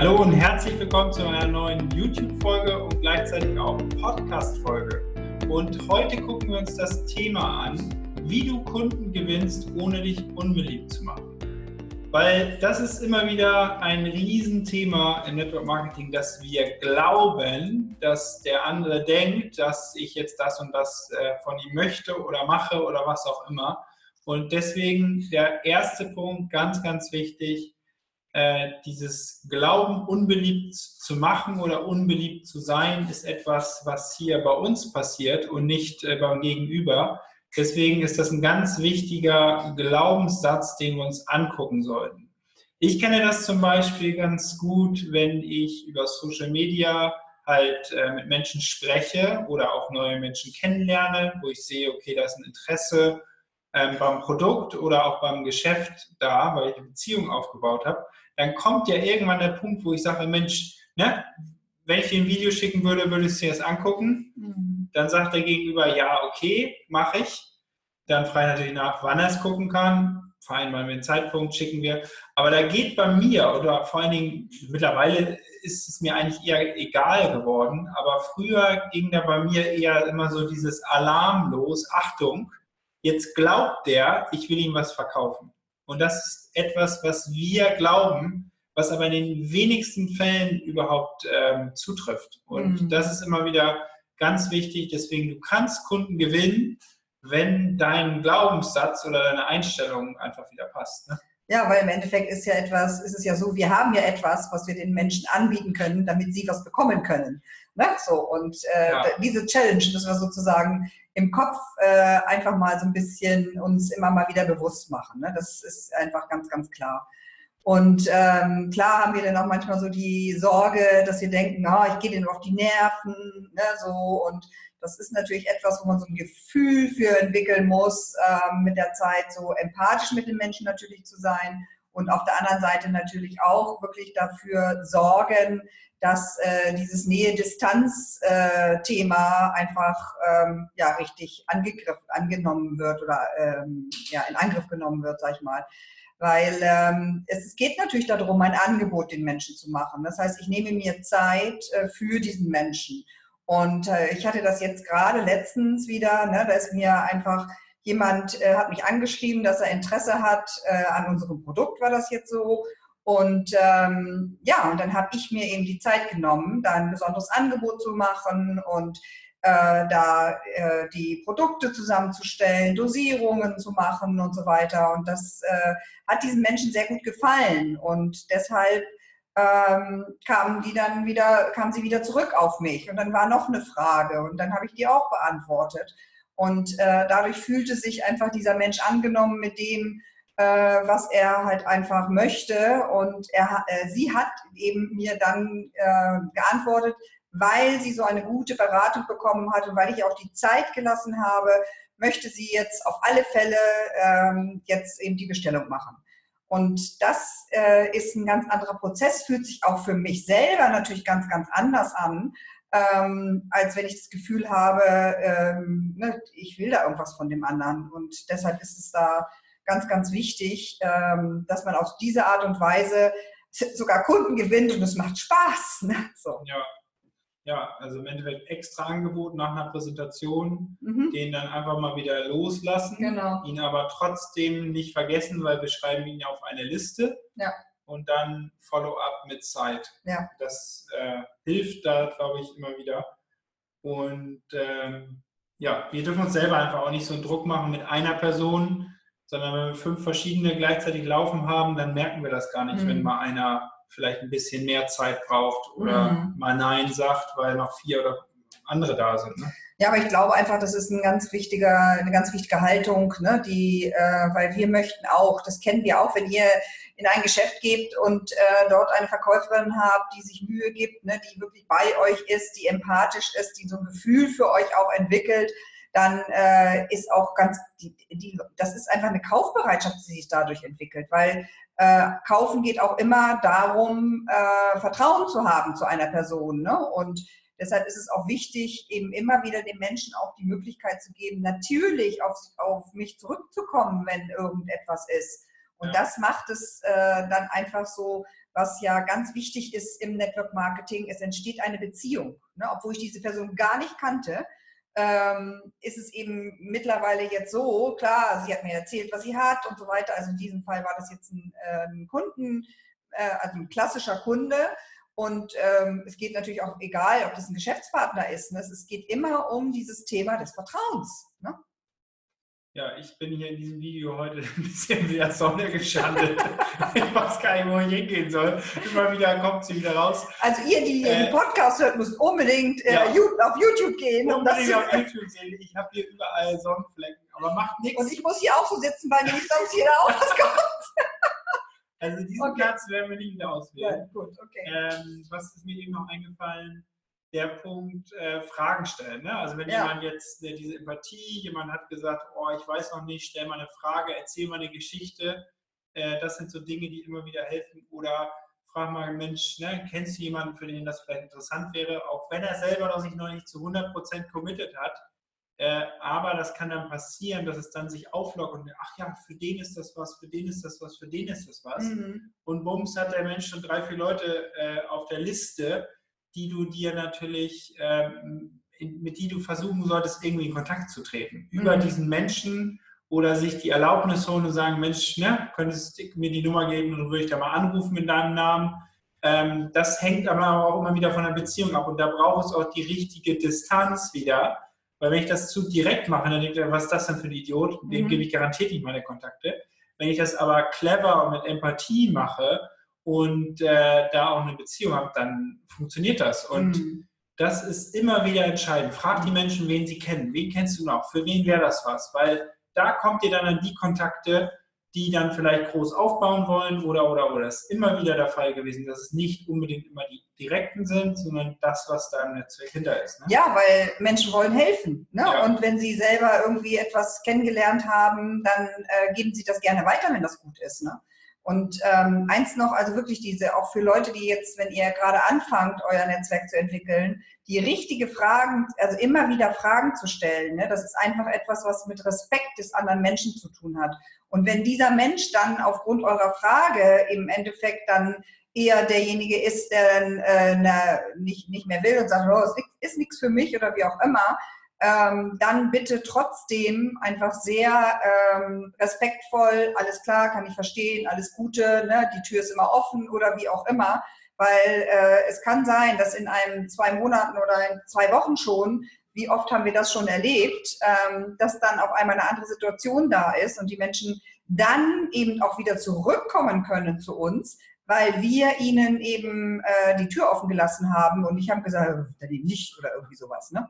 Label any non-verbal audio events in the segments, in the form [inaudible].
Hallo und herzlich willkommen zu einer neuen YouTube-Folge und gleichzeitig auch Podcast-Folge. Und heute gucken wir uns das Thema an, wie du Kunden gewinnst, ohne dich unbeliebt zu machen. Weil das ist immer wieder ein Riesenthema im Network Marketing, dass wir glauben, dass der andere denkt, dass ich jetzt das und das äh, von ihm möchte oder mache oder was auch immer. Und deswegen der erste Punkt, ganz, ganz wichtig, äh, dieses Glauben, unbeliebt zu machen oder unbeliebt zu sein, ist etwas, was hier bei uns passiert und nicht äh, beim Gegenüber. Deswegen ist das ein ganz wichtiger Glaubenssatz, den wir uns angucken sollten. Ich kenne das zum Beispiel ganz gut, wenn ich über Social Media halt äh, mit Menschen spreche oder auch neue Menschen kennenlerne, wo ich sehe, okay, da ist ein Interesse ähm, beim Produkt oder auch beim Geschäft da, weil ich eine Beziehung aufgebaut habe, dann kommt ja irgendwann der Punkt, wo ich sage, Mensch, ne, wenn ich dir ein Video schicken würde, würdest du dir das angucken? Mhm. Dann sagt der Gegenüber, ja, okay, mache ich. Dann frage ich natürlich nach, wann er es gucken kann. Vereinbaren wir einen Zeitpunkt, schicken wir. Aber da geht bei mir, oder vor allen Dingen, mittlerweile ist es mir eigentlich eher egal geworden, aber früher ging da bei mir eher immer so dieses Alarm los, Achtung, jetzt glaubt der, ich will ihm was verkaufen. Und das ist etwas, was wir glauben, was aber in den wenigsten Fällen überhaupt ähm, zutrifft. Und mhm. das ist immer wieder ganz wichtig. Deswegen, du kannst Kunden gewinnen, wenn dein Glaubenssatz oder deine Einstellung einfach wieder passt. Ne? Ja, weil im Endeffekt ist ja etwas, ist es ja so, wir haben ja etwas, was wir den Menschen anbieten können, damit sie was bekommen können. Ne? So, und äh, ja. diese Challenge müssen wir sozusagen im Kopf äh, einfach mal so ein bisschen uns immer mal wieder bewusst machen. Ne? Das ist einfach ganz, ganz klar. Und ähm, klar haben wir dann auch manchmal so die Sorge, dass wir denken, oh, ich gehe denen auf die Nerven, ne, so und das ist natürlich etwas, wo man so ein Gefühl für entwickeln muss, ähm, mit der Zeit so empathisch mit den Menschen natürlich zu sein und auf der anderen Seite natürlich auch wirklich dafür sorgen, dass äh, dieses Nähe-Distanz-Thema äh, einfach ähm, ja, richtig angegriffen, angenommen wird oder ähm, ja, in Angriff genommen wird, sag ich mal. Weil ähm, es, es, geht natürlich darum, ein Angebot den Menschen zu machen. Das heißt, ich nehme mir Zeit äh, für diesen Menschen. Und äh, ich hatte das jetzt gerade letztens wieder, ne, da ist mir einfach jemand, äh, hat mich angeschrieben, dass er Interesse hat äh, an unserem Produkt, war das jetzt so. Und ähm, ja, und dann habe ich mir eben die Zeit genommen, da ein besonderes Angebot zu machen und äh, da äh, die Produkte zusammenzustellen, Dosierungen zu machen und so weiter. Und das äh, hat diesen Menschen sehr gut gefallen. Und deshalb ähm, kamen die dann wieder, kamen sie wieder zurück auf mich. Und dann war noch eine Frage und dann habe ich die auch beantwortet. Und äh, dadurch fühlte sich einfach dieser Mensch angenommen mit dem, äh, was er halt einfach möchte. Und er, äh, sie hat eben mir dann äh, geantwortet, weil sie so eine gute Beratung bekommen hat und weil ich auch die Zeit gelassen habe, möchte sie jetzt auf alle Fälle ähm, jetzt eben die Bestellung machen. Und das äh, ist ein ganz anderer Prozess, fühlt sich auch für mich selber natürlich ganz, ganz anders an, ähm, als wenn ich das Gefühl habe, ähm, ne, ich will da irgendwas von dem anderen. Und deshalb ist es da ganz, ganz wichtig, ähm, dass man auf diese Art und Weise [laughs] sogar Kunden gewinnt und es macht Spaß. Ne? So. Ja ja, also im Endeffekt extra Angebot nach einer Präsentation, mhm. den dann einfach mal wieder loslassen, genau. ihn aber trotzdem nicht vergessen, weil wir schreiben ihn ja auf eine Liste ja. Und dann Follow-up mit Zeit. Ja. Das äh, hilft da, glaube ich, immer wieder. Und ähm, ja, wir dürfen uns selber einfach auch nicht so einen Druck machen mit einer Person, sondern wenn wir fünf verschiedene gleichzeitig laufen haben, dann merken wir das gar nicht, mhm. wenn mal einer vielleicht ein bisschen mehr Zeit braucht oder mhm. mal Nein sagt, weil noch vier oder andere da sind. Ne? Ja, aber ich glaube einfach, das ist ein ganz wichtiger, eine ganz wichtige Haltung, ne, die, äh, weil wir möchten auch, das kennen wir auch, wenn ihr in ein Geschäft geht und äh, dort eine Verkäuferin habt, die sich Mühe gibt, ne, die wirklich bei euch ist, die empathisch ist, die so ein Gefühl für euch auch entwickelt, dann äh, ist auch ganz, die, die, das ist einfach eine Kaufbereitschaft, die sich dadurch entwickelt, weil äh, kaufen geht auch immer darum, äh, Vertrauen zu haben zu einer Person. Ne? Und deshalb ist es auch wichtig, eben immer wieder den Menschen auch die Möglichkeit zu geben, natürlich auf, auf mich zurückzukommen, wenn irgendetwas ist. Und ja. das macht es äh, dann einfach so, was ja ganz wichtig ist im Network Marketing, es entsteht eine Beziehung. Ne? Obwohl ich diese Person gar nicht kannte, ähm, ist es eben mittlerweile jetzt so, klar, sie hat mir erzählt, was sie hat und so weiter. Also in diesem Fall war das jetzt ein, äh, ein Kunden, äh, also ein klassischer Kunde. Und ähm, es geht natürlich auch egal, ob das ein Geschäftspartner ist. Ne? Es geht immer um dieses Thema des Vertrauens. Ne? Ja, ich bin hier in diesem Video heute [laughs] ein bisschen wie der Sonne geschandet. [laughs] ich weiß gar nicht, wo ich hingehen soll. Immer wieder kommt sie wieder raus. Also ihr, die äh, den Podcast hört, müsst unbedingt äh, ja, auf YouTube gehen. Unbedingt um auf YouTube sehen. Ich habe hier überall Sonnenflecken, aber macht nichts. Und ich muss hier auch so sitzen, weil nämlich sonst jeder auch was kommt. Also diesen okay. Platz werden wir nicht wieder auswählen. Ja, gut, okay. Ähm, was ist mir eben noch eingefallen? der Punkt äh, Fragen stellen. Ne? Also wenn ja. jemand jetzt äh, diese Empathie, jemand hat gesagt, oh, ich weiß noch nicht, stell mal eine Frage, erzähl mal eine Geschichte. Äh, das sind so Dinge, die immer wieder helfen. Oder frag mal, Mensch, ne, kennst du jemanden, für den das vielleicht interessant wäre, auch wenn er selber noch sich noch nicht zu 100% committed hat. Äh, aber das kann dann passieren, dass es dann sich auflockt und ach ja, für den ist das was, für den ist das was, für den ist das was. Mhm. Und bums hat der Mensch schon drei, vier Leute äh, auf der Liste die du dir natürlich, ähm, mit die du versuchen solltest, irgendwie in Kontakt zu treten. Mhm. Über diesen Menschen oder sich die Erlaubnis holen und sagen, Mensch, ne, könntest du mir die Nummer geben und dann würde ich da mal anrufen mit deinem Namen. Ähm, das hängt aber auch immer wieder von der Beziehung ab und da braucht es auch die richtige Distanz wieder. Weil wenn ich das zu direkt mache, dann denkt er, was ist das denn für ein Idiot? Dem mhm. gebe ich garantiert nicht meine Kontakte. Wenn ich das aber clever und mit Empathie mache und äh, da auch eine Beziehung habt, dann funktioniert das. Und mhm. das ist immer wieder entscheidend. Frag die Menschen, wen sie kennen. Wen kennst du noch? Für wen wäre das was? Weil da kommt ihr dann an die Kontakte, die dann vielleicht groß aufbauen wollen oder, oder, oder. Das ist immer wieder der Fall gewesen, dass es nicht unbedingt immer die direkten sind, sondern das, was da im Netzwerk hinter ist. Ne? Ja, weil Menschen wollen helfen. Ne? Ja. Und wenn sie selber irgendwie etwas kennengelernt haben, dann äh, geben sie das gerne weiter, wenn das gut ist. Ne? Und ähm, eins noch, also wirklich diese, auch für Leute, die jetzt, wenn ihr gerade anfangt, euer Netzwerk zu entwickeln, die richtige Fragen, also immer wieder Fragen zu stellen. Ne? Das ist einfach etwas, was mit Respekt des anderen Menschen zu tun hat. Und wenn dieser Mensch dann aufgrund eurer Frage im Endeffekt dann eher derjenige ist, der dann äh, na, nicht, nicht mehr will und sagt, oh, ist nichts für mich oder wie auch immer, ähm, dann bitte trotzdem einfach sehr ähm, respektvoll, alles klar, kann ich verstehen, alles Gute, ne, die Tür ist immer offen oder wie auch immer, weil äh, es kann sein, dass in einem zwei Monaten oder in zwei Wochen schon, wie oft haben wir das schon erlebt, ähm, dass dann auf einmal eine andere Situation da ist und die Menschen dann eben auch wieder zurückkommen können zu uns, weil wir ihnen eben äh, die Tür offen gelassen haben und ich habe gesagt, äh, dann eben nicht oder irgendwie sowas. Ne?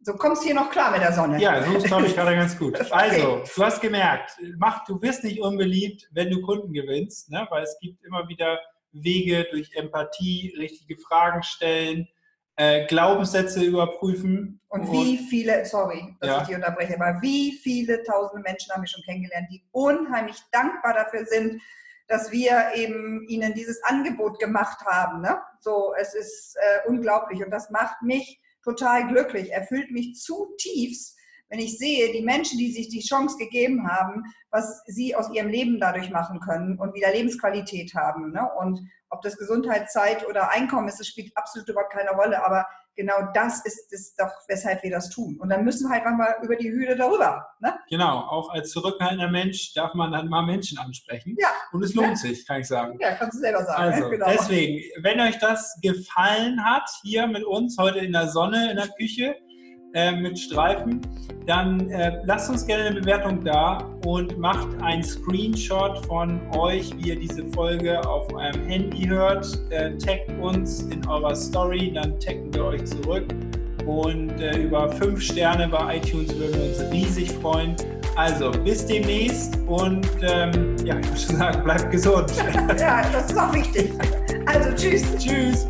So kommst du hier noch klar mit der Sonne. Ja, so ist, glaube ich, gerade ganz gut. [laughs] Also, du hast gemerkt, mach, du wirst nicht unbeliebt, wenn du Kunden gewinnst, ne? weil es gibt immer wieder Wege durch Empathie, richtige Fragen stellen, äh, Glaubenssätze überprüfen. Und wie viele, sorry, dass ja. ich dich unterbreche, aber wie viele tausende Menschen haben wir schon kennengelernt, die unheimlich dankbar dafür sind, dass wir eben ihnen dieses Angebot gemacht haben. Ne? So, es ist äh, unglaublich und das macht mich total glücklich, erfüllt mich zutiefst, wenn ich sehe, die Menschen, die sich die Chance gegeben haben, was sie aus ihrem Leben dadurch machen können und wieder Lebensqualität haben. Ne? Und ob das Gesundheit, Zeit oder Einkommen ist, das spielt absolut überhaupt keine Rolle. Aber genau das ist es doch, weshalb wir das tun. Und dann müssen wir halt mal über die Hüte darüber. Ne? Genau, auch als zurückhaltender Mensch darf man dann mal Menschen ansprechen. Ja. Und es lohnt ja. sich, kann ich sagen. Ja, kannst du selber sagen. Also, genau. deswegen, wenn euch das gefallen hat, hier mit uns heute in der Sonne, in der Küche, äh, mit Streifen, dann äh, lasst uns gerne eine Bewertung da und macht einen Screenshot von euch, wie ihr diese Folge auf eurem Handy hört. Äh, taggt uns in eurer Story, dann taggen wir euch zurück. Und äh, über fünf Sterne bei iTunes würden wir uns riesig freuen. Also bis demnächst und ähm, ja, ich schon sagen, bleibt gesund. [laughs] ja, das ist auch wichtig. Also tschüss. Tschüss.